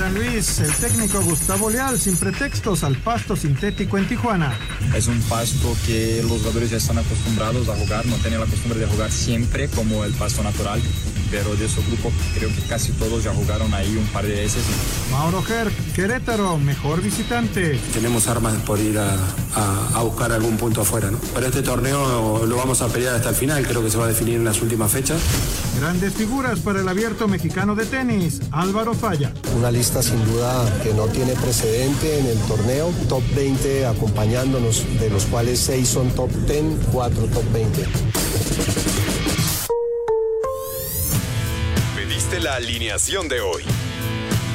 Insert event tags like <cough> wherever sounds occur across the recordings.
San Luis, el técnico Gustavo Leal sin pretextos al pasto sintético en Tijuana. Es un pasto que los jugadores ya están acostumbrados a jugar, no tienen la costumbre de jugar siempre como el pasto natural, pero de su grupo creo que casi todos ya jugaron ahí un par de veces. Mauro Herc, Querétaro, mejor visitante. Tenemos armas por ir a, a- a buscar algún punto afuera, ¿no? Pero este torneo lo vamos a pelear hasta el final, creo que se va a definir en las últimas fechas. Grandes figuras para el abierto mexicano de tenis, Álvaro Falla. Una lista sin duda que no tiene precedente en el torneo. Top 20 acompañándonos, de los cuales 6 son top 10, 4 top 20. Pediste la alineación de hoy.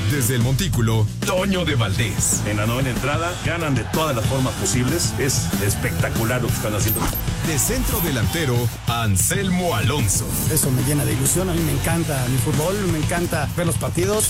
Desde el Montículo, Toño de Valdés. En la novena entrada ganan de todas las formas posibles. Es espectacular lo que están haciendo. De centro delantero, Anselmo Alonso. Eso me llena de ilusión, a mí me encanta mi fútbol, me encanta ver los partidos.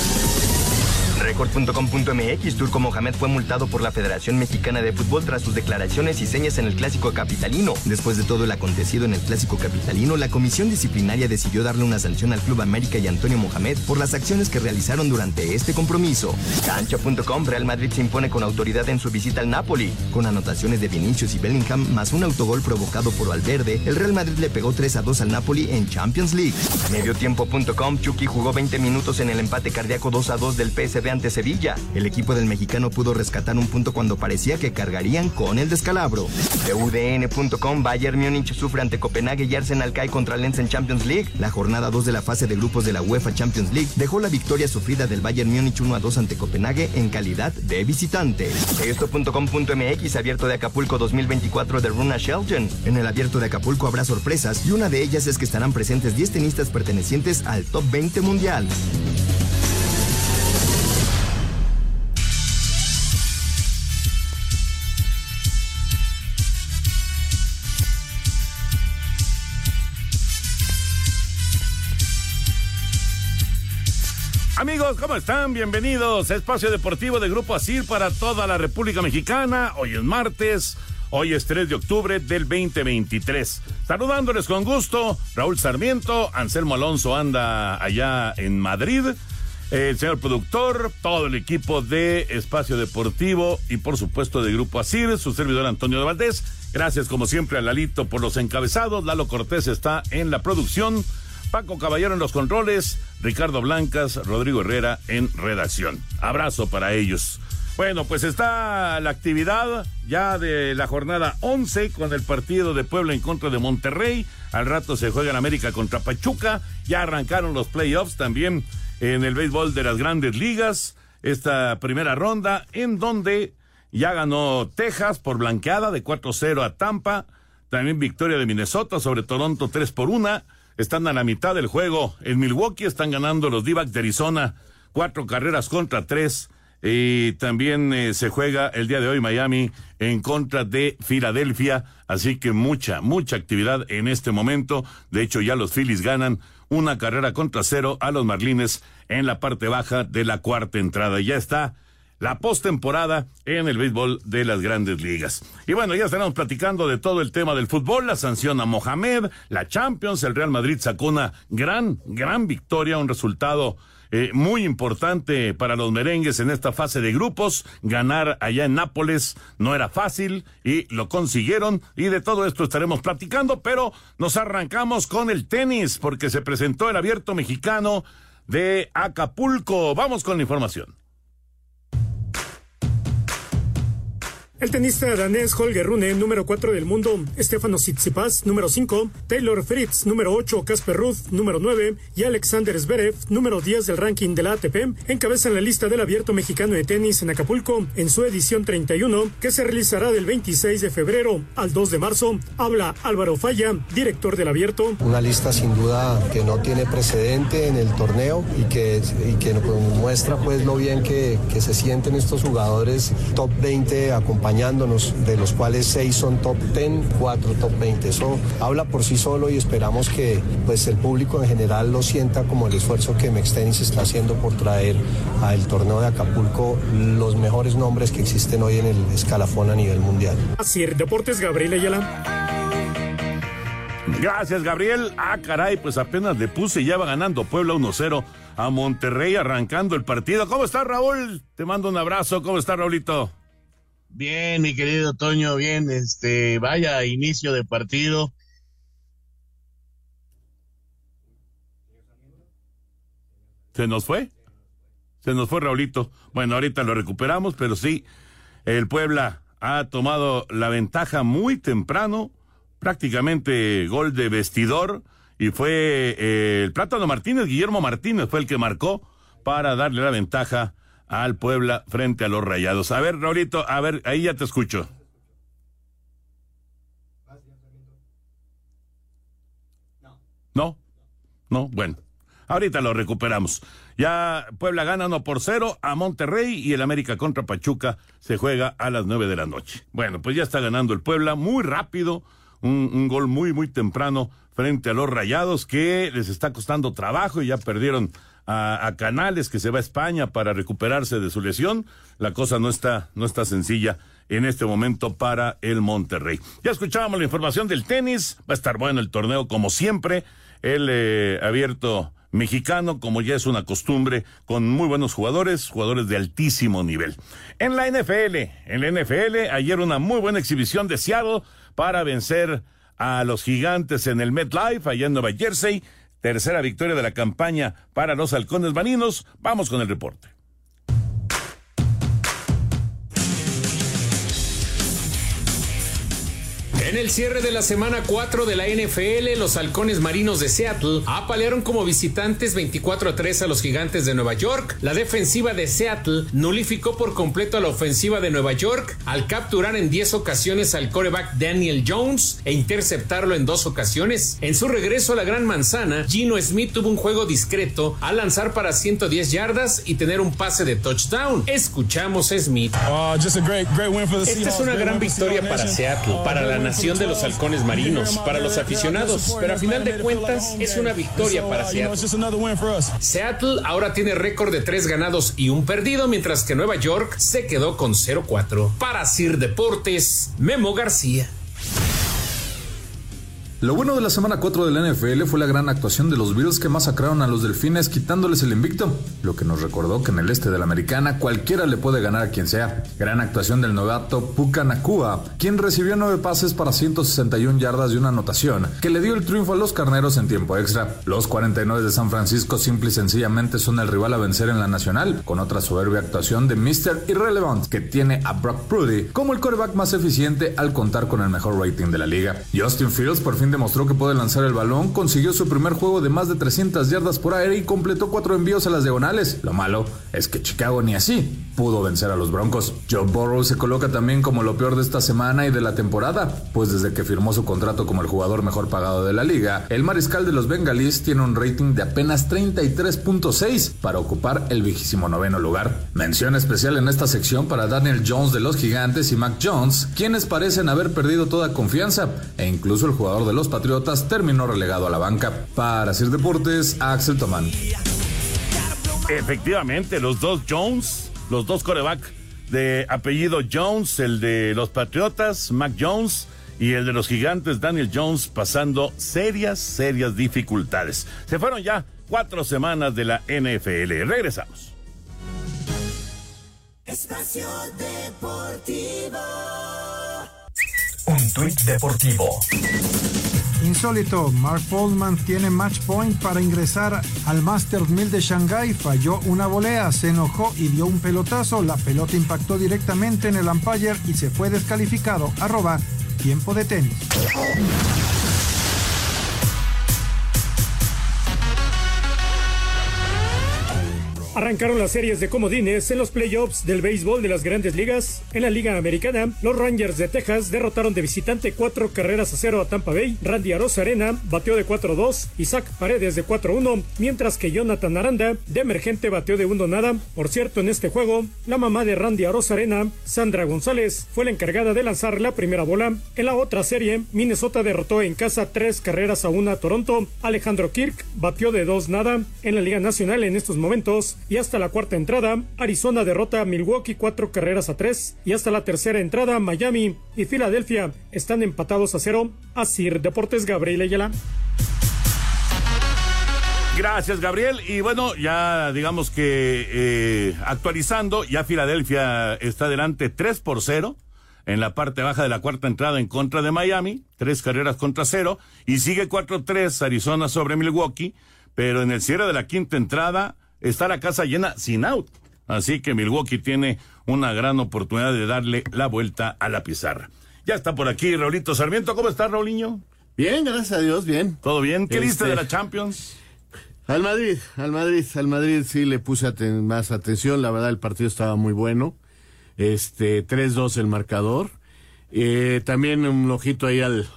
Record.com.mx Turco Mohamed fue multado por la Federación Mexicana de Fútbol tras sus declaraciones y señas en el Clásico Capitalino. Después de todo el acontecido en el Clásico Capitalino, la comisión disciplinaria decidió darle una sanción al Club América y Antonio Mohamed por las acciones que realizaron durante este compromiso. Cancha.com Real Madrid se impone con autoridad en su visita al Napoli. Con anotaciones de Vinicius y Bellingham más un autogol provocado por Valverde, el Real Madrid le pegó 3 a 2 al Napoli en Champions League. Mediotiempo.com Chucky jugó 20 minutos en el empate cardíaco 2 a 2 del PSV ante Sevilla. El equipo del mexicano pudo rescatar un punto cuando parecía que cargarían con el descalabro. De Bayern Múnich sufre ante Copenhague y Arsenal cae contra Lens en Champions League. La jornada 2 de la fase de grupos de la UEFA Champions League dejó la victoria sufrida del Bayern Múnich 1 a 2 ante Copenhague en calidad de visitante. Esto.com.mx abierto de Acapulco 2024 de Runa Shelton. En el abierto de Acapulco habrá sorpresas y una de ellas es que estarán presentes 10 tenistas pertenecientes al top 20 mundial. Amigos, ¿cómo están? Bienvenidos a Espacio Deportivo de Grupo Asir para toda la República Mexicana. Hoy es martes, hoy es 3 de octubre del 2023. Saludándoles con gusto, Raúl Sarmiento, Anselmo Alonso anda allá en Madrid, el señor productor, todo el equipo de Espacio Deportivo y por supuesto de Grupo Asir, su servidor Antonio de Valdés. Gracias como siempre a Lalito por los encabezados. Lalo Cortés está en la producción. Paco Caballero en los controles, Ricardo Blancas, Rodrigo Herrera en redacción. Abrazo para ellos. Bueno, pues está la actividad ya de la jornada 11 con el partido de Puebla en contra de Monterrey. Al rato se juega en América contra Pachuca. Ya arrancaron los playoffs también en el béisbol de las grandes ligas. Esta primera ronda en donde ya ganó Texas por blanqueada de 4-0 a Tampa. También victoria de Minnesota sobre Toronto 3 por 1. Están a la mitad del juego. En Milwaukee están ganando los d de Arizona cuatro carreras contra tres. Y también eh, se juega el día de hoy Miami en contra de Filadelfia. Así que mucha, mucha actividad en este momento. De hecho, ya los Phillies ganan una carrera contra cero a los Marlines en la parte baja de la cuarta entrada. Ya está la postemporada en el béisbol de las grandes ligas. Y bueno, ya estaremos platicando de todo el tema del fútbol, la sanción a Mohamed, la Champions, el Real Madrid sacó una gran, gran victoria, un resultado eh, muy importante para los merengues en esta fase de grupos. Ganar allá en Nápoles no era fácil y lo consiguieron. Y de todo esto estaremos platicando, pero nos arrancamos con el tenis porque se presentó el abierto mexicano de Acapulco. Vamos con la información. El tenista danés Holger Rune, número 4 del mundo, Stefano Tsitsipas, número 5, Taylor Fritz, número 8, Casper Ruth, número 9 y Alexander Zverev, número 10 del ranking de la ATP, encabezan la lista del Abierto Mexicano de Tenis en Acapulco en su edición 31, que se realizará del 26 de febrero al 2 de marzo. Habla Álvaro Falla, director del Abierto. Una lista sin duda que no tiene precedente en el torneo y que, muestra pues lo bien que se sienten estos jugadores top 20 acompañados de los cuales seis son top 10, cuatro top 20. Eso habla por sí solo y esperamos que pues, el público en general lo sienta como el esfuerzo que Mextenis está haciendo por traer al torneo de Acapulco los mejores nombres que existen hoy en el escalafón a nivel mundial. Así, Deportes Gabriel Ayala. Gracias, Gabriel. Ah, caray, pues apenas le puse y ya va ganando Puebla 1-0 a Monterrey arrancando el partido. ¿Cómo está Raúl? Te mando un abrazo. ¿Cómo está Raulito? Bien, mi querido Toño, bien, este, vaya inicio de partido. ¿Se nos fue? Se nos fue Raulito. Bueno, ahorita lo recuperamos, pero sí, el Puebla ha tomado la ventaja muy temprano, prácticamente gol de vestidor, y fue eh, el Plátano Martínez, Guillermo Martínez fue el que marcó para darle la ventaja al Puebla frente a los Rayados. A ver, Raulito, a ver, ahí ya te escucho. No, no, bueno. Ahorita lo recuperamos. Ya Puebla gana 1 por 0 a Monterrey y el América contra Pachuca se juega a las 9 de la noche. Bueno, pues ya está ganando el Puebla muy rápido, un, un, gol muy, muy temprano frente a los Rayados que les está costando trabajo y ya perdieron a, Canales, que se va a España para recuperarse de su lesión. La cosa no está, no está sencilla en este momento para el Monterrey. Ya escuchábamos la información del tenis, va a estar bueno el torneo como siempre, el eh, abierto mexicano, como ya es una costumbre, con muy buenos jugadores, jugadores de altísimo nivel. En la NFL, en la NFL, ayer una muy buena exhibición de Seattle para vencer a los gigantes en el MetLife, allá en Nueva Jersey, Tercera victoria de la campaña para los halcones marinos. Vamos con el reporte. En el cierre de la semana 4 de la NFL, los halcones marinos de Seattle apalearon como visitantes 24 a 3 a los gigantes de Nueva York. La defensiva de Seattle nulificó por completo a la ofensiva de Nueva York al capturar en 10 ocasiones al coreback Daniel Jones e interceptarlo en dos ocasiones. En su regreso a la Gran Manzana, Gino Smith tuvo un juego discreto al lanzar para 110 yardas y tener un pase de touchdown. Escuchamos a Smith. Uh, Esta es una gran victoria para Seattle, para la de los halcones marinos, para los aficionados, pero a final de cuentas es una victoria para Seattle. Seattle ahora tiene récord de tres ganados y un perdido, mientras que Nueva York se quedó con 0-4. Para Sir Deportes, Memo García. Lo bueno de la semana 4 de la NFL fue la gran actuación de los Bills que masacraron a los Delfines quitándoles el invicto, lo que nos recordó que en el este de la Americana cualquiera le puede ganar a quien sea. Gran actuación del novato Puka Nakua, quien recibió nueve pases para 161 yardas y una anotación, que le dio el triunfo a los carneros en tiempo extra. Los 49 de San Francisco simple y sencillamente son el rival a vencer en la nacional, con otra soberbia actuación de Mr. Irrelevant, que tiene a Brock Prudy como el coreback más eficiente al contar con el mejor rating de la liga. Justin Fields por fin demostró que puede lanzar el balón, consiguió su primer juego de más de 300 yardas por aire y completó cuatro envíos a las diagonales. Lo malo es que Chicago ni así pudo vencer a los Broncos. Joe Burrow se coloca también como lo peor de esta semana y de la temporada, pues desde que firmó su contrato como el jugador mejor pagado de la liga, el mariscal de los Bengalis tiene un rating de apenas 33.6 para ocupar el vigésimo noveno lugar. Mención especial en esta sección para Daniel Jones de los Gigantes y Mac Jones, quienes parecen haber perdido toda confianza, e incluso el jugador de los Patriotas terminó relegado a la banca. Para hacer deportes, Axel Tomán. Efectivamente, los dos Jones, los dos coreback de apellido Jones, el de los Patriotas, Mac Jones, y el de los gigantes, Daniel Jones, pasando serias, serias dificultades. Se fueron ya cuatro semanas de la NFL. Regresamos. Espacio Deportivo. Un tuit deportivo. Insólito, Mark Polman tiene match point para ingresar al Masters 1000 de Shanghái. Falló una volea, se enojó y dio un pelotazo. La pelota impactó directamente en el umpire y se fue descalificado. Arroba tiempo de tenis. Arrancaron las series de comodines en los playoffs del béisbol de las grandes ligas. En la Liga Americana, los Rangers de Texas derrotaron de visitante cuatro carreras a cero a Tampa Bay. Randy Arena bateó de 4-2, Isaac Paredes de 4-1, mientras que Jonathan Aranda de emergente bateó de 1 nada. Por cierto, en este juego, la mamá de Randy Arena, Sandra González, fue la encargada de lanzar la primera bola. En la otra serie, Minnesota derrotó en casa tres carreras a una a Toronto. Alejandro Kirk batió de 2 nada. En la Liga Nacional en estos momentos, y hasta la cuarta entrada, Arizona derrota a Milwaukee cuatro carreras a tres. Y hasta la tercera entrada, Miami y Filadelfia están empatados a cero. Asir Deportes Gabriel Ayala. Gracias, Gabriel. Y bueno, ya digamos que eh, actualizando, ya Filadelfia está delante 3 por 0 en la parte baja de la cuarta entrada en contra de Miami, tres carreras contra cero, y sigue 4-3 Arizona sobre Milwaukee, pero en el cierre de la quinta entrada, está la casa llena sin out. Así que Milwaukee tiene una gran oportunidad de darle la vuelta a la pizarra. Ya está por aquí Raulito Sarmiento. ¿Cómo estás, Raulinho? Bien, gracias a Dios, bien. ¿Todo bien? ¿Qué viste Este- de la Champions? Al Madrid, al Madrid, al Madrid sí le puse aten- más atención. La verdad, el partido estaba muy bueno. Este, 3-2 el marcador. Eh, también un ojito ahí al,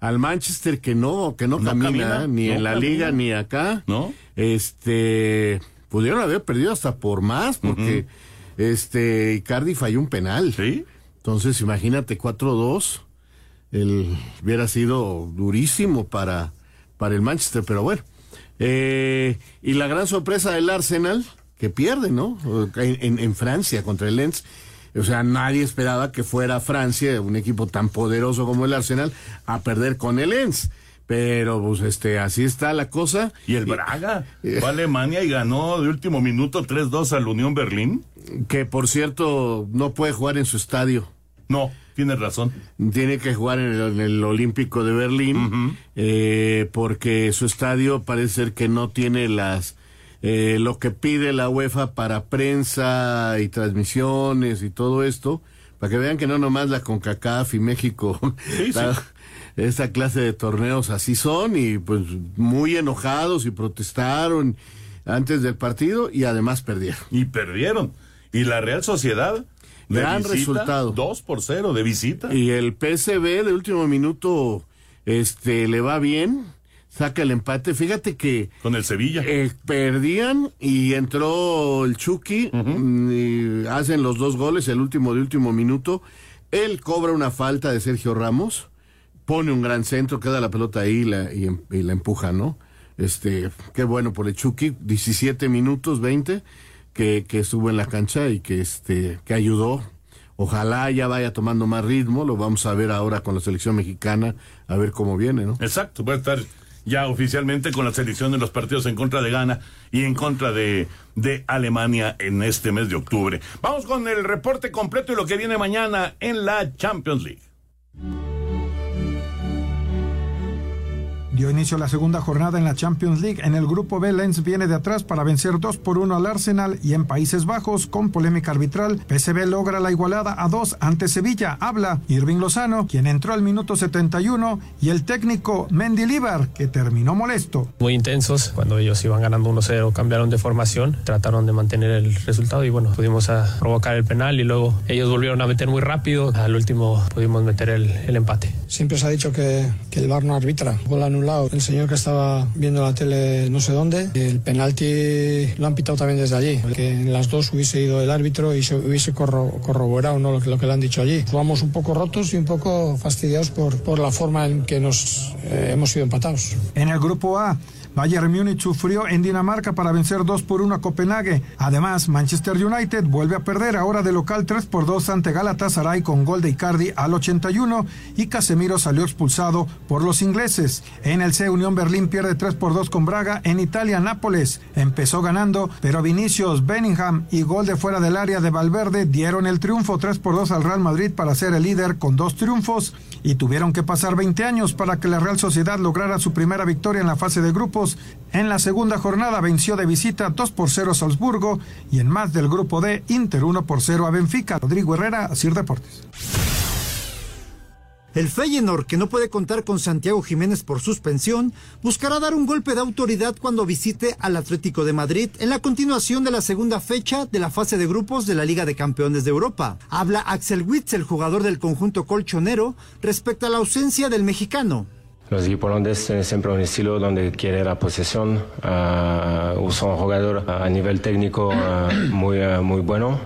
al Manchester que no, que no, No camina, camina, ni no en la camina. liga ni acá. ¿No? Este, pudieron haber perdido hasta por más porque este Icardi falló un penal. Sí. Entonces, imagínate 4-2. El hubiera sido durísimo para, para el Manchester, pero bueno. Eh, y la gran sorpresa del Arsenal, que pierde, ¿no? En, en- en Francia contra el Lens. O sea, nadie esperaba que fuera Francia, un equipo tan poderoso como el Arsenal, a perder con el Lens. Pero, pues, este, así está la cosa. Y el Braga fue a Alemania y ganó de último minuto 3-2 al Unión Berlín. Que, por cierto, no puede jugar en su estadio. No, tienes razón. Tiene que jugar en el, en el Olímpico de Berlín, eh, porque su estadio parece ser que no tiene las eh, lo que pide la UEFA para prensa y transmisiones y todo esto, para que vean que no nomás la CONCACAF y México, Sí, <laughs> sí. Esta clase de torneos así son y pues muy enojados y protestaron antes del partido y además perdieron. Y perdieron. Y la Real Sociedad. de Gran visita, resultado. 2 por 0 de visita. Y el PSV de último minuto este le va bien, saca el empate. Fíjate que Con el Sevilla. eh, perdían y entró el Chucky mm, y hacen los dos goles, el último de último minuto. Él cobra una falta de Sergio Ramos, pone un gran centro, queda la pelota ahí y la, y, em- la empuja, ¿no? Este, qué bueno por el Chucky, 17 minutos, 20, que, que estuvo en la cancha y que, este, que ayudó. Ojalá ya vaya tomando más ritmo, lo vamos a ver ahora con la selección mexicana, a ver cómo viene, ¿no? Exacto, va a estar ya oficialmente con la selección de los partidos en contra de Ghana y en contra de, de Alemania en este mes de octubre. Vamos con el reporte completo y lo que viene mañana en la Champions League. Dio inicio la segunda jornada en la Champions League. En el grupo B, Lens viene de atrás para vencer 2 por 1 al Arsenal y en Países Bajos, con polémica arbitral, PSV logra la igualada a 2 ante Sevilla. Habla Irving Lozano, quien entró al minuto 71, y el técnico Mendilibar, que terminó molesto. muy intensos. Cuando ellos iban ganando 1-0, cambiaron de formación, trataron de mantener el resultado y bueno, pudimos provocar el penal y luego ellos volvieron a meter muy rápido. Al último pudimos meter el, el empate. Siempre se ha dicho que, que el VAR no arbitra. Gol anulado. El señor que estaba viendo la tele no sé dónde, el penalti lo han pitado también desde allí. Que en las dos hubiese ido el árbitro y se hubiese corro- corroborado ¿no? lo, que, lo que le han dicho allí. Jugamos un poco rotos y un poco fastidiados por, por la forma en que nos eh, hemos sido empatados. En el grupo A, Bayern Múnich sufrió en Dinamarca para vencer 2 por 1 a Copenhague. Además, Manchester United vuelve a perder ahora de local 3 por 2 ante Galatasaray con gol de Icardi al 81 y Casemiro salió expulsado por los ingleses. En el C Unión Berlín pierde 3 por 2 con Braga. En Italia, Nápoles empezó ganando, pero Vinicius, Bellingham y gol de fuera del área de Valverde dieron el triunfo 3 por 2 al Real Madrid para ser el líder con dos triunfos y tuvieron que pasar 20 años para que la Real Sociedad lograra su primera victoria en la fase de grupos. En la segunda jornada venció de visita 2 por 0 a Salzburgo y en más del grupo D, Inter 1 por 0 a Benfica. Rodrigo Herrera, Sir Deportes. El Feyenoord, que no puede contar con Santiago Jiménez por suspensión, buscará dar un golpe de autoridad cuando visite al Atlético de Madrid en la continuación de la segunda fecha de la fase de grupos de la Liga de Campeones de Europa. Habla Axel Witz, el jugador del conjunto colchonero, respecto a la ausencia del mexicano. Los equipos holandeses tienen siempre un estilo donde quiere la posesión, uh, un jugador a nivel técnico uh, muy, uh, muy bueno,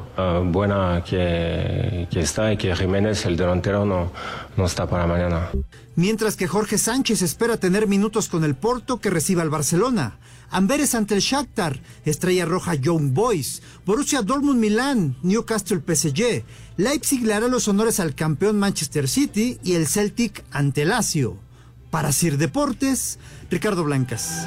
buena que, está y que Jiménez, el delantero, no, no está para mañana. Mientras que Jorge Sánchez espera tener minutos con el Porto que reciba al Barcelona. Amberes ante el Shakhtar, Estrella Roja Young Boys, Borussia Dortmund Milán, Newcastle PSG, Leipzig le hará los honores al campeón Manchester City y el Celtic ante Lazio. Para Sir Deportes, Ricardo Blancas.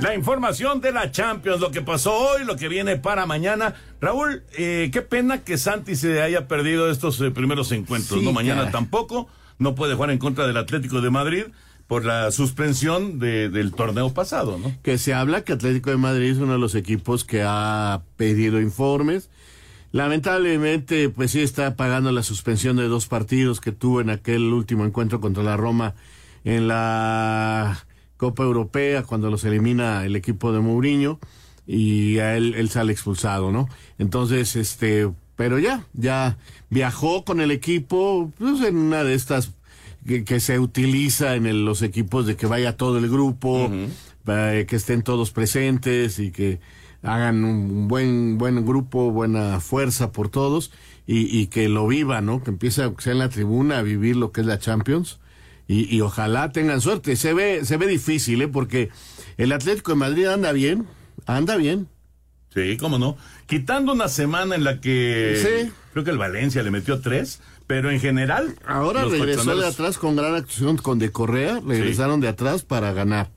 La información de la Champions, lo que pasó hoy, lo que viene para mañana. Raúl, eh, qué pena que Santi se haya perdido estos eh, primeros encuentros, Sí, ¿no? Mañana tampoco, no puede jugar en contra del Atlético de Madrid por la suspensión de- del torneo pasado, ¿no? Que se habla que Atlético de Madrid es uno de los equipos que ha pedido informes. Lamentablemente, pues sí está pagando la suspensión de dos partidos que tuvo en aquel último encuentro contra la Roma en la Copa Europea, cuando los elimina el equipo de Mourinho y a él, él sale expulsado, ¿no? Entonces, este, pero ya, ya viajó con el equipo, pues en una de estas que, que se utiliza en el- los equipos de que vaya todo el grupo, para que estén todos presentes y que hagan un buen buen grupo, buena fuerza por todos y, y que lo vivan, ¿no? Que empiece aunque sea en la tribuna a vivir lo que es la Champions y, y ojalá tengan suerte. Se ve se ve difícil, ¿eh? Porque el Atlético de Madrid anda bien, anda bien. Sí, cómo no. Quitando una semana en la que Sí. creo que el Valencia le metió tres, pero en general. Ahora regresó de atrás con gran actuación con De Correa, regresaron de atrás para ganar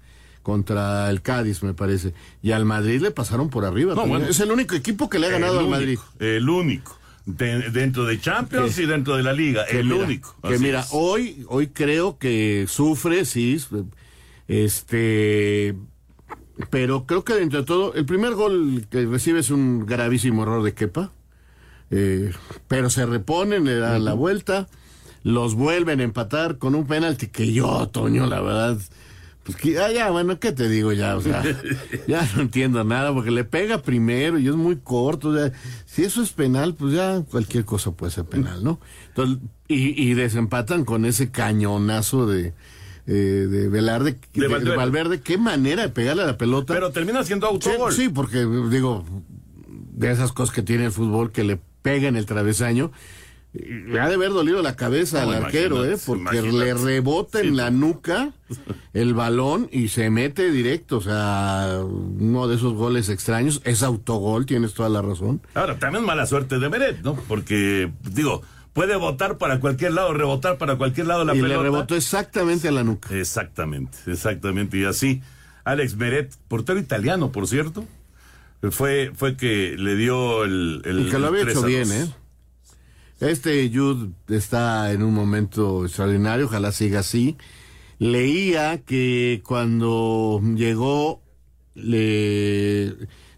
contra el Cádiz, me parece. Y al Madrid le pasaron por arriba. No, también. bueno. es el único equipo que le ha ganado al Madrid. El único. De- dentro de Champions Que- y dentro de la liga. El mira, único. Que mira, es. hoy, hoy creo que sufre, sí, este, pero creo que dentro de todo, el primer gol que recibe es un gravísimo error de Kepa, eh, pero se reponen, le dan la vuelta, los vuelven a empatar con un penalti que yo, Toño, la verdad, pues que, ah, ya, bueno, ¿qué te digo ya? O sea, <laughs> ya no entiendo nada, porque le pega primero y es muy corto. o sea, si eso es penal, pues ya cualquier cosa puede ser penal, ¿no? Entonces, y, y desempatan con ese cañonazo de, eh, de Velarde, de, de Valverde. Valverde. Qué manera de pegarle a la pelota. Pero termina siendo Sí, autogol. sí, porque digo, de esas cosas que tiene el fútbol que le pega en el travesaño. Y Le ha de haber dolido la cabeza No, al arquero, ¿eh? Porque imagínate. le rebota en Sí. la nuca el balón y se mete directo. O sea, uno de esos goles extraños. Es autogol, tienes toda la razón. Ahora, también mala suerte de Meret, ¿no? Porque, digo, puede votar para cualquier lado, rebotar para cualquier lado la y pelota. le rebotó exactamente a la nuca. Exactamente, exactamente. Y así, Alex Meret, portero italiano, por cierto, fue, fue que le dio el. el Y que lo había 3 hecho bien, 2. ¿eh? Este Jude está en un momento extraordinario, ojalá siga así. Leía que cuando llegó, le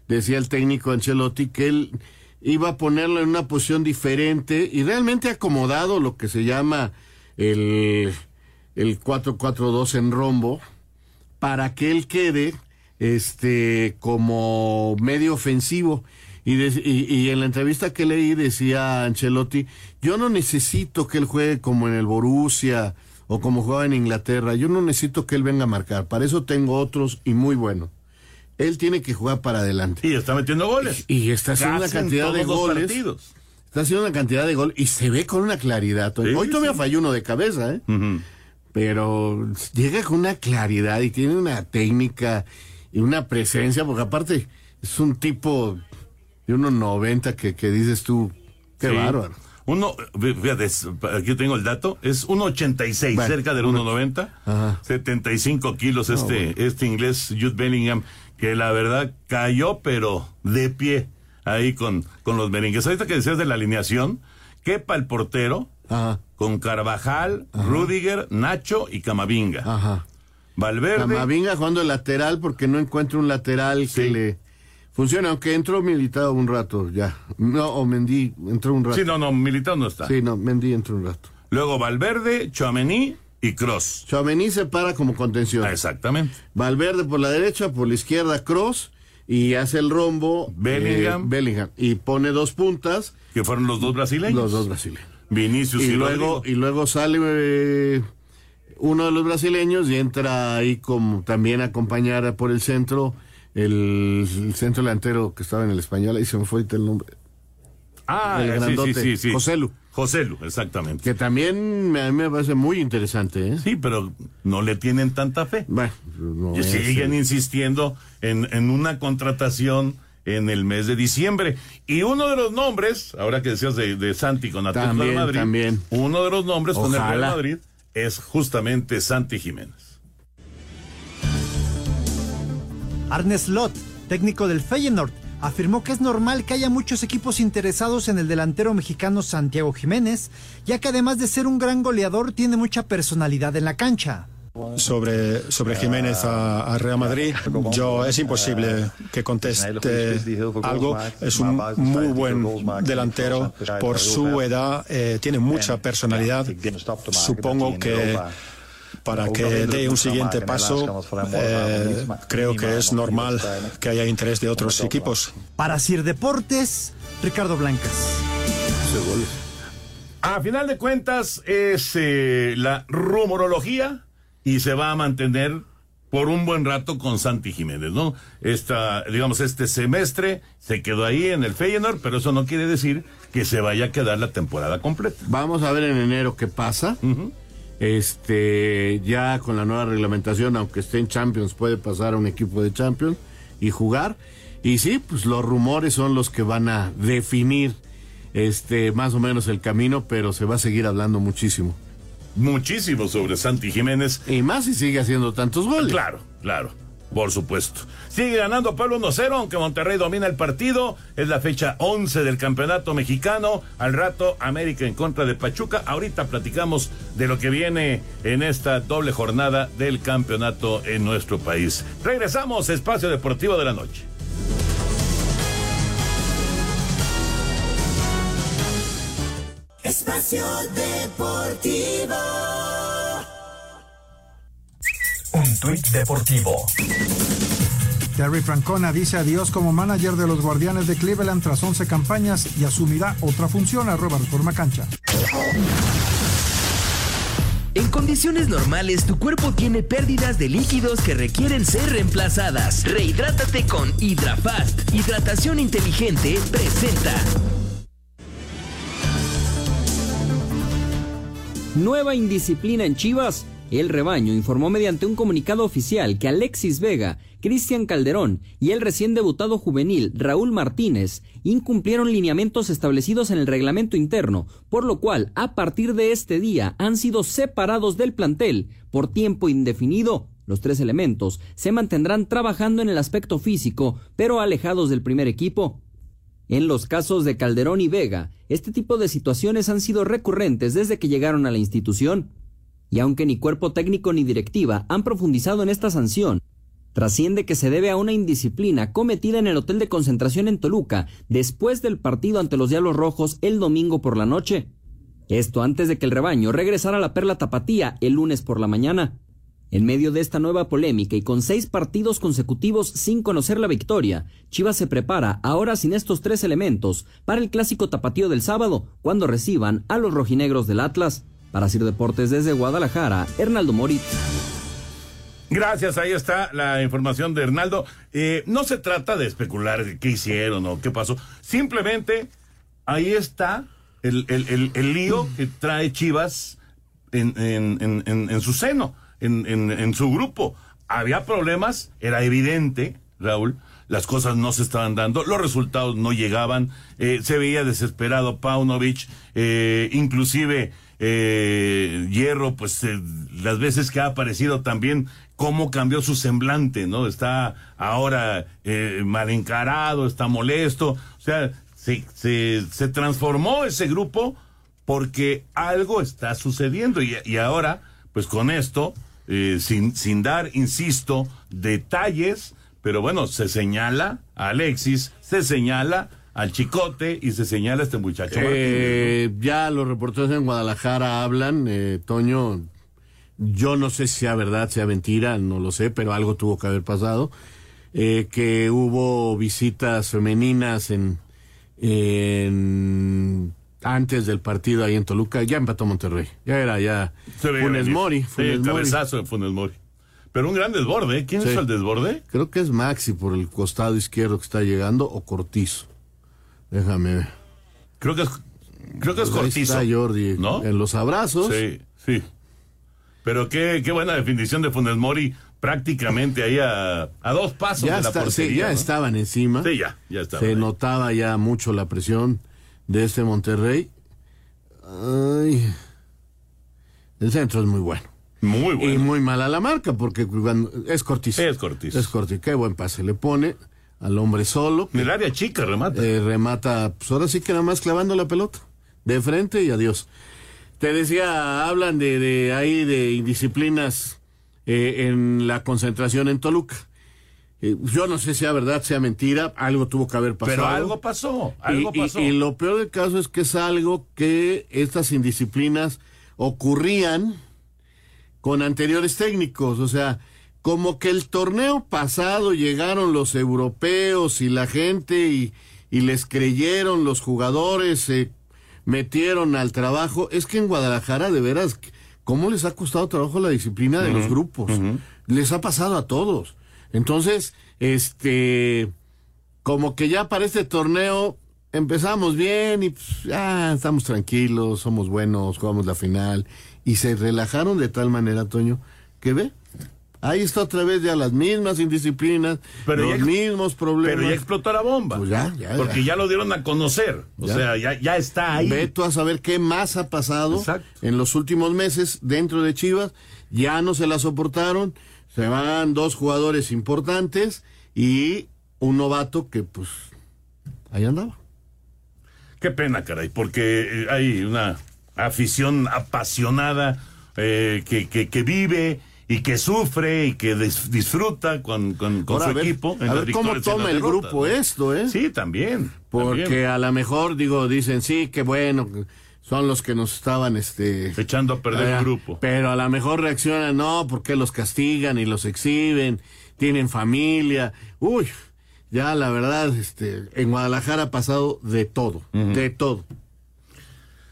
decía el técnico Ancelotti que él iba a ponerlo en una posición diferente y realmente acomodado lo que se llama el, el 4-4-2 en rombo para que él quede este como medio ofensivo. Y, de- y, y en la entrevista que leí decía Ancelotti, yo no necesito que él juegue como en el Borussia o como juega en Inglaterra, yo no necesito que él venga a marcar, para eso tengo otros y muy buenos. Él tiene que jugar para adelante. Y está metiendo goles. Y está haciendo una Casi cantidad de goles. partidos. Está haciendo una cantidad de goles y se ve con una claridad. Sí, Hoy todavía sí. falló uno de cabeza, ¿eh? pero llega con una claridad y tiene una técnica y una presencia, porque aparte es un tipo de unos 90 que, que dices tú, qué Sí. bárbaro. Uno, fíjate, aquí tengo el dato, es 1.86, Bueno, cerca del uno- 1.90, Ajá. 75 kilos No, este, bueno. este inglés, Jude Bellingham, que la verdad cayó, pero de pie, ahí con, con los merengues. Ahorita que decías de la alineación, quepa el portero, con Carvajal, Rudiger, Nacho y Camavinga. Ajá. Valverde. Camavinga jugando lateral porque no encuentra un lateral que le funcione, aunque entró militado un rato ya. No, o Mendy entró un rato. Sí, no, no, Militao no está. Sí, no, Mendy entró un rato. Luego Valverde, Chouameni y Cross. Chouameni se para como contención. Exactamente. Valverde por la derecha, por la izquierda Cross y hace el rombo Bellingham. eh, Bellingham y pone dos puntas. Que fueron los dos brasileños. Los dos brasileños. Vinicius y, y luego Rodrigo. y luego sale eh, uno de los brasileños y entra ahí como también a acompañar por el centro el, el centro delantero que estaba en el español ahí se me fue el nombre Ah, el grandote, sí, sí, sí. Joselu. Joselu, exactamente. que también me- a mí me parece muy interesante ¿eh? Sí, pero no le tienen tanta fe. bueno no Y es, siguen insistiendo en, en una contratación en el mes de diciembre. Y uno de los nombres, ahora que decías de, de Santi con Atlético de Madrid, también. uno de los nombres con el Real. Madrid es justamente Santi Jiménez. Arne Slot, técnico del Feyenoord, afirmó que es normal que haya muchos equipos interesados en el delantero mexicano Santiago Jiménez, ya que además de ser un gran goleador tiene mucha personalidad en la cancha. Sobre, sobre Jiménez a, Real Madrid, yo es imposible que conteste algo. Es un muy buen delantero. Por su edad, eh, tiene mucha personalidad. Supongo que para que dé un siguiente paso, eh, creo que es normal que haya interés de otros equipos. Para Sir Deportes, Ricardo Blancas. A final de cuentas es eh, la rumorología y se va a mantener por un buen rato con Santi Jiménez, ¿no? Esta, digamos, este semestre se quedó ahí en el Feyenoord, pero eso no quiere decir que se vaya a quedar la temporada completa. vamos a ver en enero qué pasa este ya con la nueva reglamentación aunque esté en Champions puede pasar a un equipo de Champions y jugar. Y sí pues los rumores son los que van a definir este más o menos el camino pero se va a seguir hablando muchísimo. Muchísimo sobre Santi Jiménez. y más si sigue haciendo tantos goles. Claro, claro, por supuesto. Sigue ganando Pueblo 1-0, aunque Monterrey domina el partido. Es la fecha 11 del campeonato mexicano. Al rato, América en contra de Pachuca. Ahorita platicamos de lo que viene en esta doble jornada del campeonato en nuestro país. Regresamos, Espacio Deportivo de la Noche. Espacio Deportivo. Un tuit deportivo. Terry Francona dice adiós como manager de los Guardianes de Cleveland tras 11 campañas y asumirá otra función arroba reforma cancha. En condiciones normales, tu cuerpo tiene pérdidas de líquidos que requieren ser reemplazadas. Rehidrátate con HidraFast. Hidratación inteligente presenta. Nueva indisciplina en Chivas. El rebaño informó mediante un comunicado oficial que Alexis Vega, Cristian Calderón y el recién debutado juvenil Raúl Martínez incumplieron lineamientos establecidos en el reglamento interno, por lo cual a partir de este día han sido separados del plantel por tiempo indefinido. Los tres elementos se mantendrán trabajando en el aspecto físico, pero alejados del primer equipo. En los casos de Calderón y Vega, este tipo de situaciones han sido recurrentes desde que llegaron a la institución. Y aunque ni cuerpo técnico ni directiva han profundizado en esta sanción, trasciende que se debe a una indisciplina cometida en el hotel de concentración en Toluca después del partido ante los Diablos Rojos el domingo por la noche. Esto antes de que el rebaño regresara a la Perla Tapatía el lunes por la mañana. En medio de esta nueva polémica y con seis partidos consecutivos sin conocer la victoria, Chivas se prepara, ahora sin estos tres elementos, para el clásico tapatío del sábado, cuando reciban a los rojinegros del Atlas. Para Sir Deportes desde Guadalajara, Hernaldo Moritz. Gracias, ahí está la información de Hernaldo. Eh, no se trata de especular qué hicieron o qué pasó. Simplemente ahí está el, el- el- el lío que trae Chivas en, en, en, en su seno, en, en su grupo. Había problemas, era evidente, Raúl, las cosas no se estaban dando, los resultados no llegaban, eh, se veía desesperado Paunovic, eh, inclusive eh, Hierro, pues eh, las veces que ha aparecido también, cómo cambió su semblante, ¿no? Está ahora eh, mal encarado, está molesto, o sea, se, se, transformó ese grupo porque algo está sucediendo y, y ahora, pues con esto, eh, sin, sin dar, insisto, detalles, pero bueno, se señala a Alexis, se señala al Chicote y se señala a este muchacho. Eh, ya los reporteros en Guadalajara hablan, eh, Toño, yo no sé si sea verdad, sea mentira, no lo sé, pero algo tuvo que haber pasado, eh, que hubo visitas femeninas en, en antes del partido ahí en Toluca, ya empató Monterrey, ya era ya Funes Mori, Funes sí, cabezazo de Funes Mori. Pero un gran desborde, ¿eh? ¿quién sí. hizo el desborde? Creo que es Maxi por el costado izquierdo que está llegando o Cortizo. Déjame. Creo que es, creo que es Pues ahí Cortizo. está Jordi. ¿No? En los abrazos. Sí, sí. Pero qué, qué buena definición de Funes Mori, prácticamente ahí a, a dos pasos Ya, de la está- sí, portería. ya ¿no? estaban encima. Sí, ya, ya estaban Se ahí. notaba ya mucho la presión de este Monterrey. Ay. El centro es muy bueno. Muy bueno. Y muy mala la marca, porque cuando- es Cortizo. Es Cortizo. Es Cortizo. Qué buen pase le pone al hombre solo. En el área chica remata. Eh, remata, pues ahora sí que nada más clavando la pelota. De frente y adiós. Te decía, hablan de, de ahí de indisciplinas eh, en la concentración en Toluca. Eh, yo no sé si sea verdad, sea mentira, algo tuvo que haber pasado. Pero algo pasó, algo y, y- pasó. y lo peor del caso es que es algo que estas indisciplinas ocurrían con anteriores técnicos, o sea, como que el torneo pasado llegaron los europeos y la gente y, y les creyeron los jugadores, se metieron al trabajo. Es que en Guadalajara, de veras, ¿cómo les ha costado trabajo la disciplina de los grupos? Les ha pasado a todos. Entonces, este, como que ya para este torneo empezamos bien y pues, estamos tranquilos, somos buenos, jugamos la final y se relajaron de tal manera, Toño, que ve, ahí está otra vez ya las mismas indisciplinas, Pero los ya mismos problemas. Pero ya explotó la bomba. Pues ya, ya, Porque ya. lo dieron a conocer. O sea, ya, ya está ahí. Ve tú a saber qué más ha pasado en los últimos meses dentro de Chivas. Ya no se la soportaron. Se van dos jugadores importantes y un novato que pues ahí andaba. Qué pena, caray, porque eh, hay una afición apasionada eh, que, que, que vive y que sufre y que dis- disfruta con, con, con Ahora, su a ver, equipo. en a ver cómo toma el grupo ¿no? esto, ¿eh? Sí, también. Porque también. a lo mejor, digo, dicen, sí, qué bueno, son los que nos estaban, este... Echando a perder eh, el grupo. Pero a lo mejor reaccionan, no, porque los castigan y los exhiben, tienen familia. Uy, ya la verdad, este, en Guadalajara ha pasado de todo, de todo.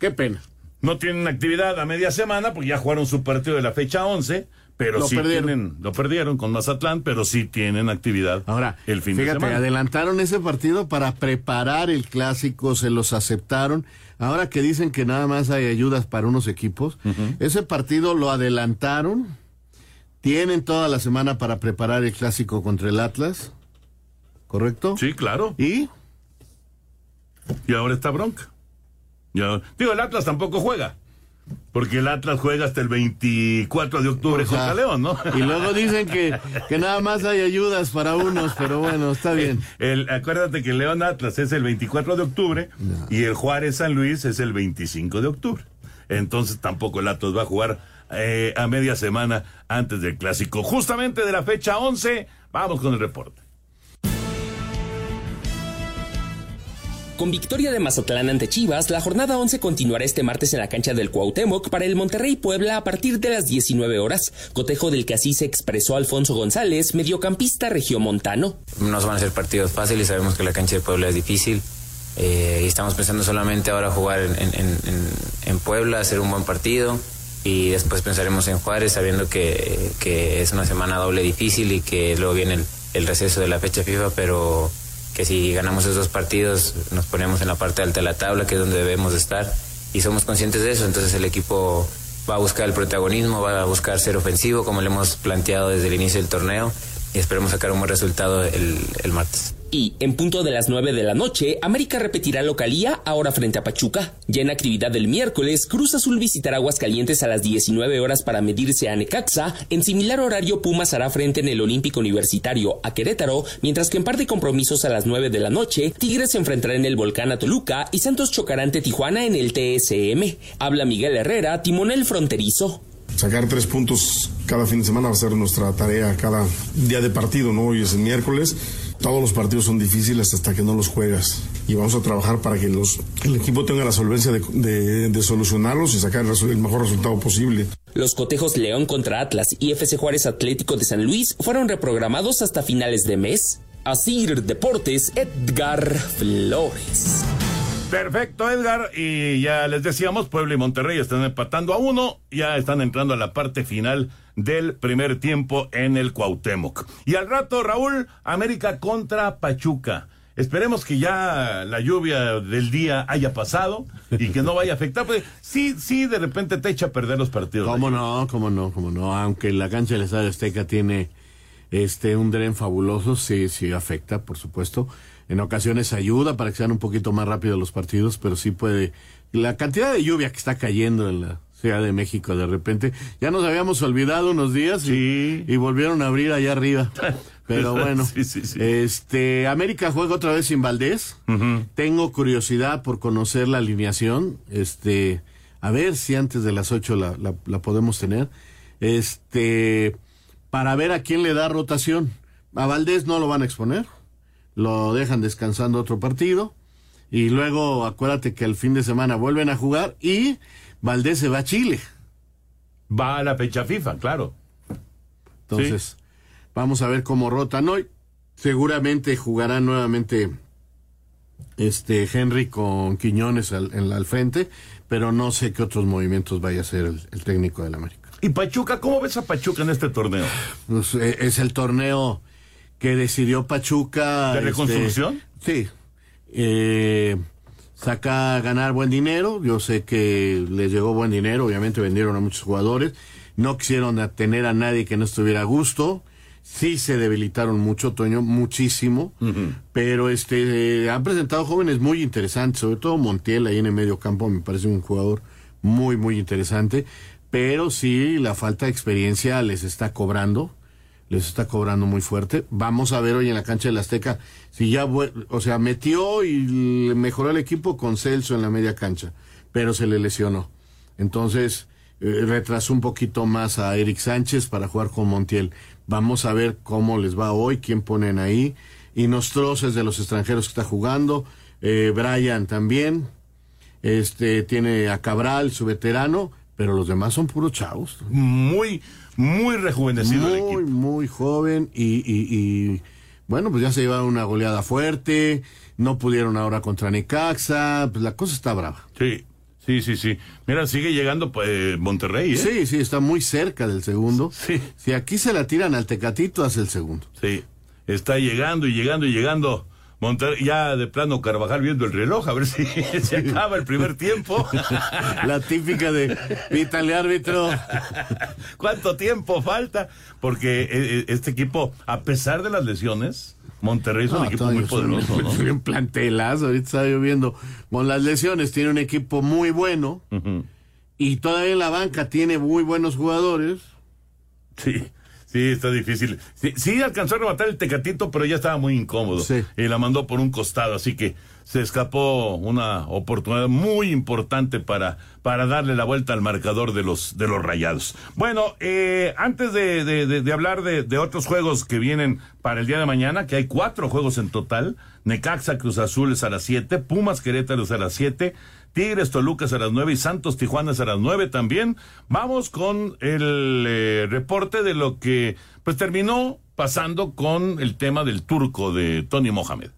Qué pena. No tienen actividad a media semana porque ya jugaron su partido de la fecha 11, pero Lo sí perdieron. tienen, lo perdieron con Mazatlán, pero sí tienen actividad Ahora, el fin de Fíjate, semana. adelantaron ese partido para preparar el clásico, se los aceptaron. Ahora que dicen que nada más hay ayudas para unos equipos, ese partido lo adelantaron. Tienen toda la semana para preparar el clásico contra el Atlas. ¿Correcto? Sí, claro. ¿Y? Y ahora está bronca. Ya, digo, el Atlas tampoco juega. Porque el Atlas juega hasta el 24 de octubre O sea, contra León, ¿no? Y luego dicen que, que nada más hay ayudas para unos, pero bueno, está bien. El, acuérdate que el León Atlas es el 24 de octubre y el Juárez San Luis es el 25 de octubre. Entonces tampoco el Atlas va a jugar eh, a media semana antes del clásico. Justamente de la fecha 11, vamos con el reporte. Con victoria de Mazatlán ante Chivas, la jornada 11 continuará este martes en la cancha del Cuauhtémoc para el Monterrey Puebla a partir de las 19 horas, cotejo del que así se expresó Alfonso González, mediocampista regiomontano. No van a ser partidos fáciles, sabemos que la cancha de Puebla es difícil eh, y estamos pensando solamente ahora jugar en, Puebla, hacer un buen partido y después pensaremos en Juárez sabiendo que, es una semana doble difícil y que luego viene el receso de la fecha FIFA, pero que si ganamos esos dos partidos nos ponemos en la parte alta de la tabla, que es donde debemos de estar y somos conscientes de eso, entonces el equipo va a buscar el protagonismo, va a buscar ser ofensivo como lo hemos planteado desde el inicio del torneo esperemos sacar un buen resultado el, el martes. Y en punto de las 9 de la noche, América repetirá localía ahora frente a Pachuca. Ya en actividad del miércoles, Cruz Azul visitará Aguascalientes a las 19 horas para medirse a Necaxa. En similar horario, Pumas hará frente en el Olímpico Universitario a Querétaro, mientras que en par de compromisos a las 9 de la noche, Tigres se enfrentará en el Volcán a Toluca y Santos chocará ante Tijuana en el TSM. Habla Miguel Herrera, timonel fronterizo. Sacar tres puntos cada fin de semana va a ser nuestra tarea cada día de partido, ¿no? Hoy es el miércoles todos los partidos son difíciles hasta que no los juegas. Y vamos a trabajar para que los, el equipo tenga la solvencia de, solucionarlos y sacar el, mejor resultado posible. Los cotejos León contra Atlas y FC Juárez Atlético de San Luis fueron reprogramados hasta finales de mes. Asir Deportes, Edgar Flores. Perfecto, Edgar. Y ya les decíamos, Puebla y Monterrey están empatando a uno. Ya están entrando a la parte final del primer tiempo en el Cuauhtémoc. Y al rato, Raúl, América contra Pachuca. Esperemos que ya la lluvia del día haya pasado y que no vaya a afectar. Pues sí, sí, de repente te echa a perder los partidos. ¿Cómo no? ¿Cómo no? ¿Cómo no? Aunque la cancha del Estadio Azteca tiene este un dren fabuloso, sí, sí afecta, por supuesto. En ocasiones ayuda para que sean un poquito más rápidos los partidos, pero sí puede. La cantidad de lluvia que está cayendo en la Ciudad de México de repente. Ya nos habíamos olvidado unos días y, volvieron a abrir allá arriba. <laughs> Pero bueno, este América juega otra vez sin Valdés. Tengo curiosidad por conocer la alineación. Este, a ver si antes de las 8 la, la, podemos tener. Este, para ver a quién le da rotación. A Valdés no lo van a exponer. Lo dejan descansando otro partido. Y luego acuérdate que el fin de semana vuelven a jugar y Valdés se va a Chile. Va a la fecha FIFA, claro. Entonces, vamos a ver cómo rotan hoy. Seguramente jugará nuevamente este Henry con Quiñones al, en, al frente, pero no sé qué otros movimientos vaya a hacer el, técnico del América. ¿Y Pachuca? ¿Cómo ves a Pachuca en este torneo? Pues, eh, es el torneo que decidió Pachuca. ¿De este, reconstrucción? sí. Eh, saca a ganar buen dinero. Yo sé que les llegó buen dinero, obviamente vendieron a muchos jugadores. No quisieron tener a nadie que no estuviera a gusto. Sí se debilitaron mucho, Toño, muchísimo. Pero este han presentado jóvenes muy interesantes, sobre todo Montiel ahí en el medio campo, me parece un jugador muy, muy interesante. Pero sí, la falta de experiencia les está cobrando les está cobrando muy fuerte. Vamos a ver hoy en la cancha del Azteca si ya, o sea, metió y mejoró el equipo con Celso en la media cancha, pero se le lesionó. Entonces, eh, retrasó un poquito más a Eric Sánchez para jugar con Montiel. Vamos a ver cómo les va hoy, quién ponen ahí. Y Nostros es de los extranjeros que está jugando. Eh, Brian también. Este tiene a Cabral, su veterano, pero los demás son puros chavos. Muy, muy rejuvenecido muy, el equipo. Muy joven y, y, bueno, pues ya se llevaron una goleada fuerte, no pudieron ahora contra Necaxa, pues la cosa está brava. Sí, sí, sí, sí. Mira, sigue llegando pues, Monterrey, ¿eh? Sí, sí, está muy cerca del segundo. Sí. Si aquí se la tiran al Tecatito, hace el segundo. Sí, está llegando y llegando y llegando. Monterrey, ya de plano Carvajal viendo el reloj, a ver si <laughs> se acaba el primer tiempo. <laughs> La típica de pítale árbitro. <laughs> ¿Cuánto tiempo falta? Porque eh, eh, este equipo, a pesar de las lesiones, Monterrey es un equipo muy poderoso. ¿no? Un plantelazo, ahorita está lloviendo. Con las lesiones tiene un equipo muy bueno y todavía en la banca tiene muy buenos jugadores. Sí. Sí, está difícil. Sí, alcanzó a rematar el tecatito, pero ya estaba muy incómodo. Y la mandó por un costado, así que se escapó una oportunidad muy importante para, para darle la vuelta al marcador de los, de los rayados. Bueno, eh, antes de, de, hablar de, de, otros juegos que vienen para el día de mañana, que hay cuatro juegos en total, Necaxa Cruz Azul es a las siete, Pumas Querétaro es a las siete, Tigres Tolucas a las nueve y Santos Tijuana a las nueve también. Vamos con el eh, reporte de lo que pues terminó pasando con el tema del turco de Tony Mohamed.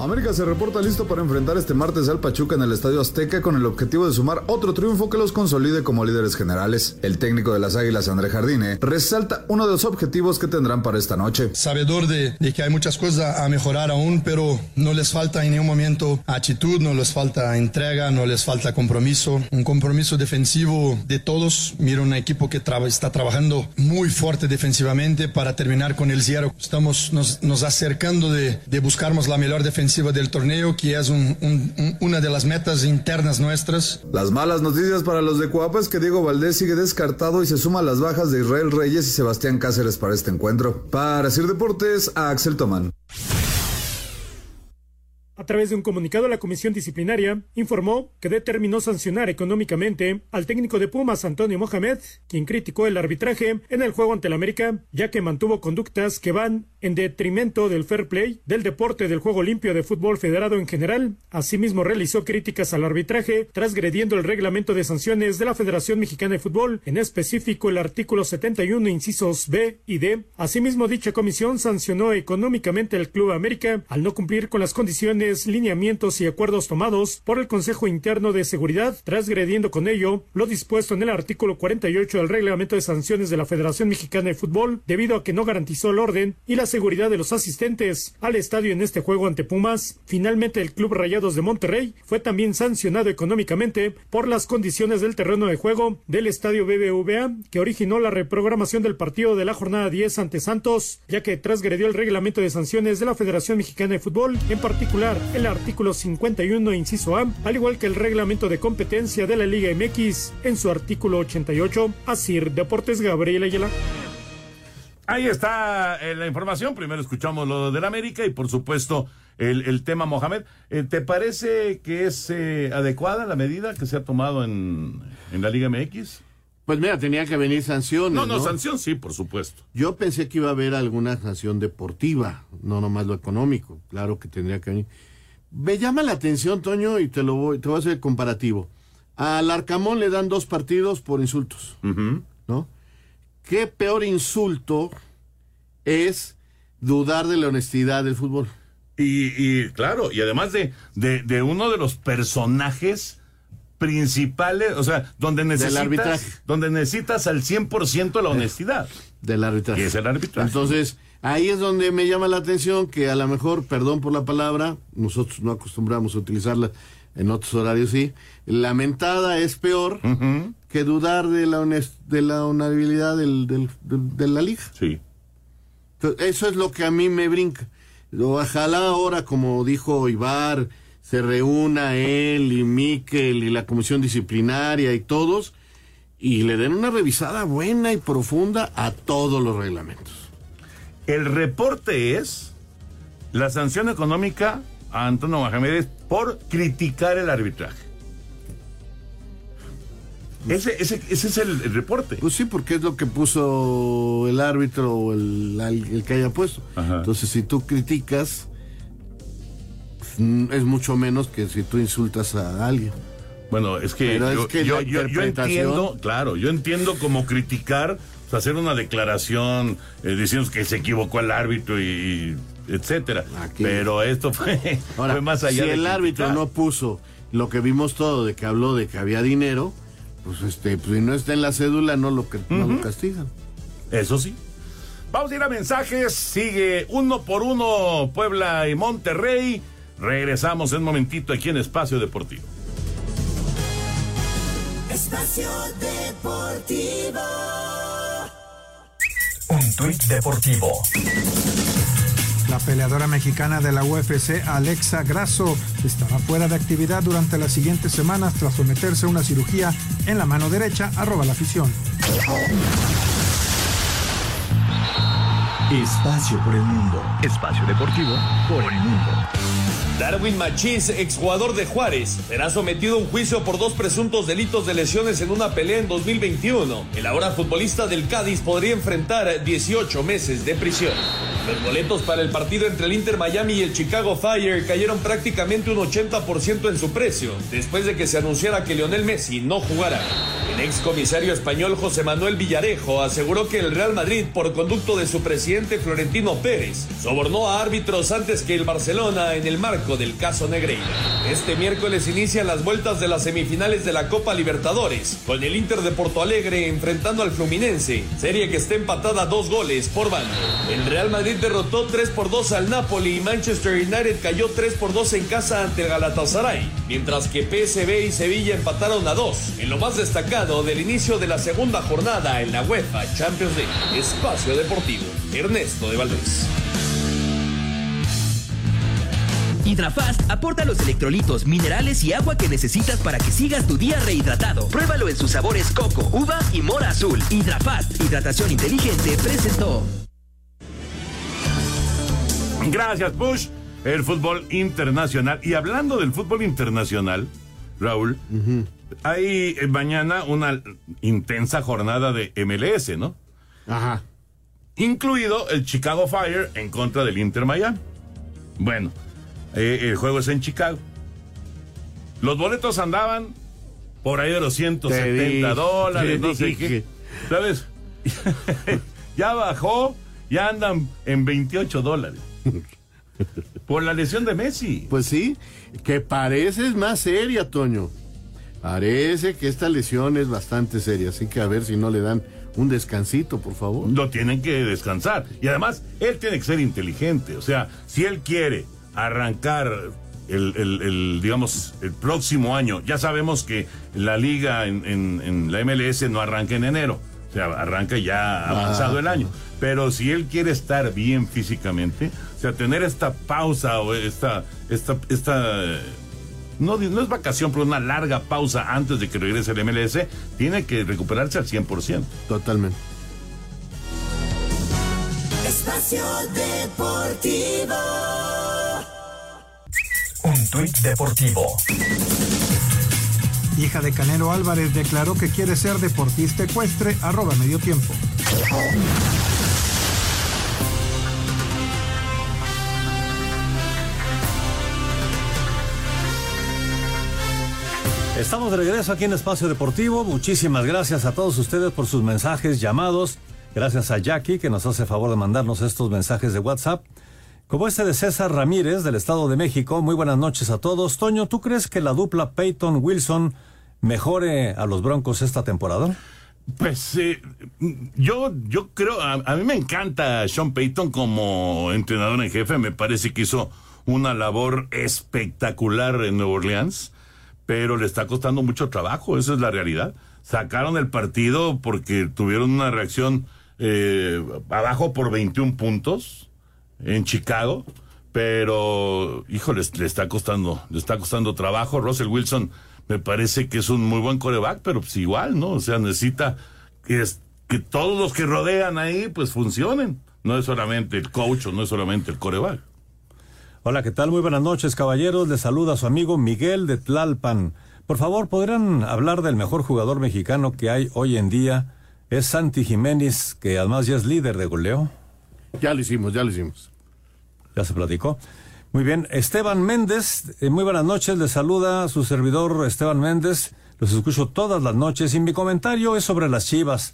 América se reporta listo para enfrentar este martes al Pachuca en el Estadio Azteca con el objetivo de sumar otro triunfo que los consolide como líderes generales. El técnico de las Águilas, André Jardine, resalta uno de los objetivos que tendrán para esta noche. Sabedor de, de, que hay muchas cosas a mejorar aún, pero no les falta en ningún momento actitud, no les falta entrega, no les falta compromiso. Un compromiso defensivo de todos. Mira un equipo que tra está trabajando muy fuerte defensivamente para terminar con el cierre. Estamos nos, nos acercando de, de buscarmos la mejor defensiva del torneo, que es un, un, una de las metas internas nuestras. Las malas noticias para los de Coapa es que Diego Valdés sigue descartado y se suma a las bajas de Israel Reyes y Sebastián Cáceres para este encuentro. Para Sir Deportes, a Axel Tomán. A través de un comunicado, la Comisión Disciplinaria informó que determinó sancionar económicamente al técnico de Pumas, Antonio Mohamed, quien criticó el arbitraje en el juego ante el América, ya que mantuvo conductas que van en detrimento del fair play, del deporte del juego limpio de fútbol federado en general. Asimismo, realizó críticas al arbitraje, transgrediendo el reglamento de sanciones de la Federación Mexicana de Fútbol, en específico el artículo 71, incisos B y D. Asimismo, dicha comisión sancionó económicamente al Club América al no cumplir con las condiciones lineamientos y acuerdos tomados por el Consejo Interno de Seguridad, transgrediendo con ello lo dispuesto en el artículo 48 del Reglamento de Sanciones de la Federación Mexicana de Fútbol, debido a que no garantizó el orden y la seguridad de los asistentes al estadio en este juego ante Pumas. Finalmente, el Club Rayados de Monterrey fue también sancionado económicamente por las condiciones del terreno de juego del estadio BBVA, que originó la reprogramación del partido de la jornada 10 ante Santos, ya que transgredió el reglamento de sanciones de la Federación Mexicana de Fútbol, en particular el artículo 51, inciso A, al igual que el reglamento de competencia de la Liga MX en su artículo 88. Asir Deportes Gabriel Ayala. Ahí está eh, la información. Primero escuchamos lo del América y por supuesto el, el tema Mohamed. Eh, ¿Te parece que es eh, adecuada la medida que se ha tomado en, en la Liga MX? Pues mira, tenía que venir sanciones. No, no, sanción sí, por supuesto. Yo pensé que iba a haber alguna sanción deportiva, no nomás lo económico. Claro que tendría que venir. Me llama la atención, Toño, y te lo voy, te voy a hacer comparativo. Al Arcamón le dan dos partidos por insultos. ¿Qué peor insulto es dudar de la honestidad del fútbol? Y, y claro, y además de, de, de uno de los personajes principales, o sea, donde necesitas, arbitraje. donde necesitas al 100% la honestidad. Del arbitraje. Y es el arbitraje. Entonces, ahí es donde me llama la atención que a lo mejor, perdón por la palabra, nosotros no acostumbramos a utilizarla en otros horarios, sí, la mentada es peor dudar de la, honest de la honorabilidad del, del, del- de la liga. Sí. Entonces, eso es lo que a mí me brinca. Ojalá ahora, como dijo Ibar, se reúna él y Miquel y la comisión disciplinaria y todos y le den una revisada buena y profunda a todos los reglamentos. El reporte es la sanción económica a Antonio Mohamed por criticar el arbitraje. Ese, ese, ese es el, el reporte. Pues sí, porque es lo que puso el árbitro o el, el que haya puesto. Entonces, si tú criticas, mm, es mucho menos que si tú insultas a alguien. Bueno, es que, Pero yo, es que yo- yo- yo entiendo, claro, yo entiendo como criticar, o sea, hacer una declaración eh, diciendo que se equivocó el árbitro y, etcétera. Pero esto fue, Ahora, fue más allá si de el árbitro no puso lo que vimos todo de que habló de que había dinero, pues este, pues si no está en la cédula no lo, que- no lo castigan. Eso sí. Vamos a ir a mensajes. Sigue uno por uno Puebla y Monterrey. Regresamos en un momentito aquí en Espacio Deportivo. Espacio Deportivo. Un tuit deportivo. La peleadora mexicana de la UFC, Alexa Grasso, estará fuera de actividad durante las siguientes semanas tras someterse a una cirugía en la mano derecha, arroba la afición. Espacio por el mundo. Espacio deportivo por el mundo. Darwin Machís, exjugador de Juárez, será sometido a un juicio por dos presuntos delitos de lesiones en una pelea en 2021. El ahora futbolista del Cádiz podría enfrentar 18 meses de prisión. Los boletos para el partido entre el Inter Miami y el Chicago Fire cayeron prácticamente un 80% en su precio, después de que se anunciara que Lionel Messi no jugará. El ex comisario español José Manuel Villarejo aseguró que el Real Madrid, por conducto de su presidente Florentino Pérez, sobornó a árbitros antes que el Barcelona en el marco del caso Negreira. Este miércoles inician las vueltas de las semifinales de la Copa Libertadores, con el Inter de Porto Alegre enfrentando al Fluminense, serie que está empatada dos goles por bando. El Real Madrid derrotó 3 por 2 al Napoli y Manchester United cayó 3 por 2 en casa ante el Galatasaray, mientras que PSV y Sevilla empataron a 2, en lo más destacado del inicio de la segunda jornada en la UEFA Champions League. Espacio Deportivo, Ernesto de Valdés. Hidrafast aporta los electrolitos, minerales y agua que necesitas para que sigas tu día rehidratado. Pruébalo en sus sabores coco, uva y mora azul. Hidrafast, hidratación inteligente, presentó. Gracias, Bush. El fútbol internacional. Y hablando del fútbol internacional, Raúl, hay eh, mañana una intensa jornada de MLS, ¿no? Ajá. Incluido el Chicago Fire en contra del Inter Miami. Bueno, eh, el juego es en Chicago. Los boletos andaban por ahí de los 170 dije, dólares, no sé dije. qué. ¿Sabes? <laughs> ya bajó, ya andan en 28 dólares. <laughs> Por la lesión de Messi. Pues sí, que parece es más seria, Toño. Parece que esta lesión es bastante seria, así que a ver si no le dan un descansito, por favor. Lo tienen que descansar. Y además, él tiene que ser inteligente. O sea, si él quiere arrancar el, el- el, digamos, el próximo año, ya sabemos que la liga en, en- en la MLS no arranca en enero. O sea, arranca ya avanzado Ah. el año. Pero si él quiere estar bien físicamente, sea, tener esta pausa o esta, esta, esta no, no es vacación, pero una larga pausa antes de que regrese el MLS, tiene que recuperarse al 100%. Totalmente. Espacio Deportivo. Un tuit deportivo. Hija de Canelo Álvarez declaró que quiere ser deportista ecuestre, arroba medio tiempo. Estamos de regreso aquí en Espacio Deportivo. Muchísimas gracias a todos ustedes por sus mensajes, llamados. Gracias a Jackie que nos hace favor de mandarnos estos mensajes de WhatsApp. Como este de César Ramírez del Estado de México. Muy buenas noches a todos. Toño, ¿tú crees que la dupla Peyton Wilson mejore a los Broncos esta temporada? Pues eh, yo, yo creo, a, a mí me encanta Sean Payton como entrenador en jefe, me parece que hizo una labor espectacular en Nueva Orleans, pero le está costando mucho trabajo, esa es la realidad. Sacaron el partido porque tuvieron una reacción eh, abajo por 21 puntos en Chicago, pero híjole, le está costando, le está costando trabajo. Russell Wilson me parece que es un muy buen coreback, pero pues igual, ¿no? O sea, necesita que, es- que todos los que rodean ahí pues funcionen. No es solamente el coach o no es solamente el coreback. Hola, ¿qué tal? Muy buenas noches, caballeros. Les saluda su amigo Miguel de Tlalpan. Por favor, ¿podrán hablar del mejor jugador mexicano que hay hoy en día? Es Santi Jiménez, que además ya es líder de goleo. Ya lo hicimos, ya lo hicimos. Ya se platicó. Muy bien, Esteban Méndez, eh, muy buenas noches, les saluda su servidor Esteban Méndez, los escucho todas las noches y mi comentario es sobre las Chivas.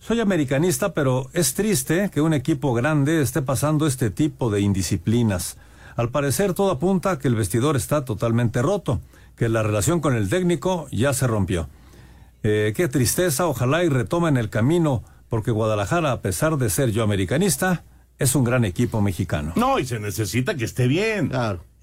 Soy americanista, pero es triste que un equipo grande esté pasando este tipo de indisciplinas. Al parecer todo apunta a que el vestidor está totalmente roto, que la relación con el técnico ya se rompió. Eh, qué tristeza, ojalá y retomen el camino, porque Guadalajara, a pesar de ser yo americanista, es un gran equipo mexicano. No, y se necesita que esté bien.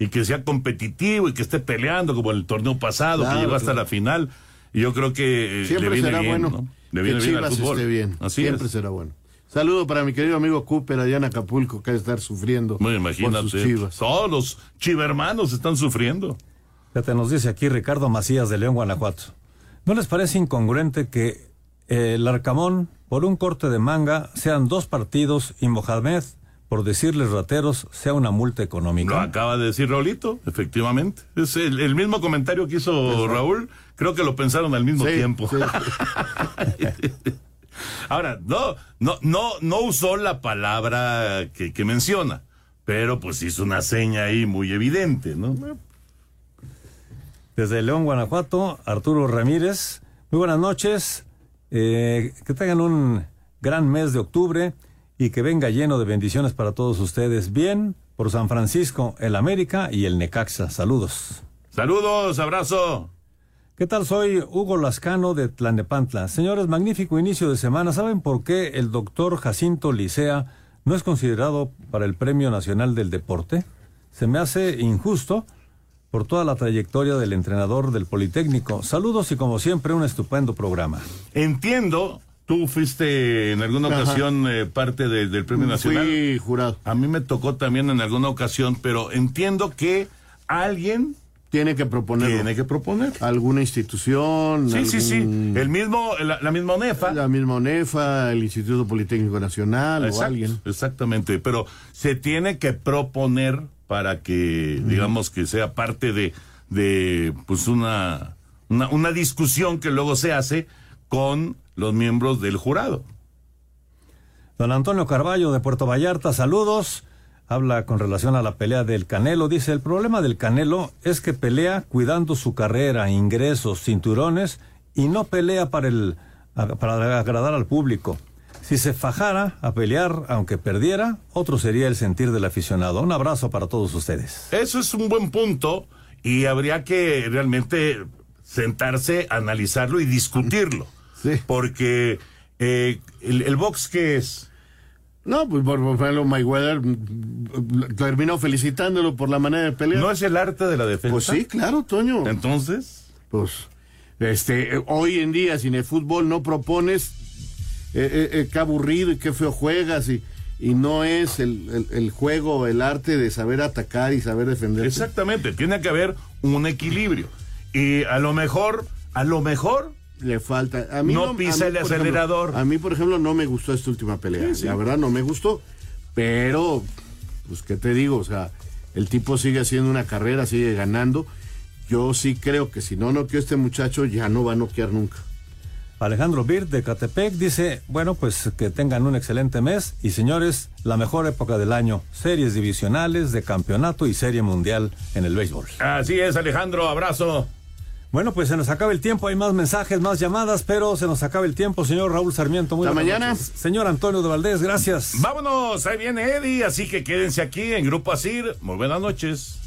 Y que sea competitivo y que esté peleando como el torneo pasado, Claro, que llegó hasta claro. la final. Y yo creo que eh, Siempre le viene será bien, bueno ¿no? Le que bien al Chivas fútbol. esté bien. Así Siempre es. será bueno. Saludo para mi querido amigo Cooper allá en Acapulco, que ha de estar sufriendo Bueno, por sus imagínate. chivas. Todos los chivermanos están sufriendo. Fíjate, nos dice aquí Ricardo Macías de León, Guanajuato. ¿No les parece incongruente que eh, el Arcamón, por un corte de manga, sean dos partidos y Mohamed, por decirles rateros, sea una multa económica? Lo acaba de decir Raulito, efectivamente. Es el, el mismo comentario que hizo Raúl. Creo que lo pensaron al mismo Sí, tiempo. sí. <laughs> <laughs> Ahora, no, no, no, no usó la palabra que, que menciona, pero pues hizo una seña ahí muy evidente, ¿no? Desde León, Guanajuato, Arturo Ramírez. Muy buenas noches. Eh, que tengan un gran mes de octubre y que venga lleno de bendiciones para todos ustedes. Bien, por San Francisco, el América y el Necaxa. Saludos. Saludos, abrazo. ¿Qué tal? Soy Hugo Lascano de Tlanepantla. Señores, magnífico inicio de semana. ¿Saben por qué el doctor Jacinto Licea no es considerado para el Premio Nacional del Deporte? Se me hace injusto por toda la trayectoria del entrenador del Politécnico. Saludos y como siempre un estupendo programa. Entiendo, tú fuiste en alguna Ajá. ocasión eh, parte de- del Premio Fui Nacional. jurado. A mí me tocó también en alguna ocasión, pero entiendo que alguien tiene que proponer tiene que proponer alguna institución Sí, sí, sí. El mismo, la, la misma ONEFA. la misma ONEFA el Instituto Politécnico Nacional o alguien Exactamente, pero se tiene que proponer para que, digamos, que sea parte de, de pues una, una, una discusión que luego se hace con los miembros del jurado. Don Antonio Carballo de Puerto Vallarta, saludos. Habla con relación a la pelea del Canelo. Dice, el problema del Canelo es que pelea cuidando su carrera, ingresos, cinturones y no pelea para, el, para agradar al público. Si se fajara a pelear, aunque perdiera, otro sería el sentir del aficionado. Un abrazo para todos ustedes. Eso es un buen punto y habría que realmente sentarse, analizarlo y discutirlo. Porque eh, el, el box que es... no pues por ejemplo Mayweather terminó felicitándolo por la manera de pelear ¿No es el arte de la defensa? pues sí claro Toño entonces pues este hoy en día sin el fútbol no propones eh, eh, eh, qué aburrido y qué feo juegas y y no es el, el- el juego, el arte de saber atacar y saber defender. Exactamente, tiene que haber un equilibrio. Y a lo mejor, a lo mejor, le falta. A mí no, a pisa mí, el ejemplo, acelerador. a mí, por ejemplo, no me gustó esta última pelea. Sí, sí. La verdad, no me gustó. Pero, pues, ¿qué te digo? O sea, el tipo sigue haciendo una carrera, sigue ganando. Yo sí creo que si no noqueó este muchacho, ya no va a noquear nunca. Alejandro Bir de Catepec dice, bueno, pues que tengan un excelente mes y señores, la mejor época del año, series divisionales de campeonato y serie mundial en el béisbol. así es, Alejandro, abrazo. Bueno, pues se nos acaba el tiempo, hay más mensajes, más llamadas, pero se nos acaba el tiempo, señor Raúl Sarmiento. Muy Hasta buenas mañana. noches. Señor Antonio de Valdés, gracias. Vámonos, ahí viene Eddie, así que quédense aquí en Grupo Asir. Muy buenas noches.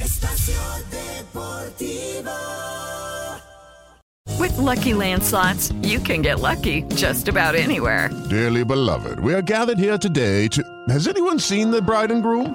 Espacio Deportivo. With Lucky Land slots, you can get lucky just about anywhere. Dearly beloved, we are gathered here today to. Has anyone seen the bride and groom?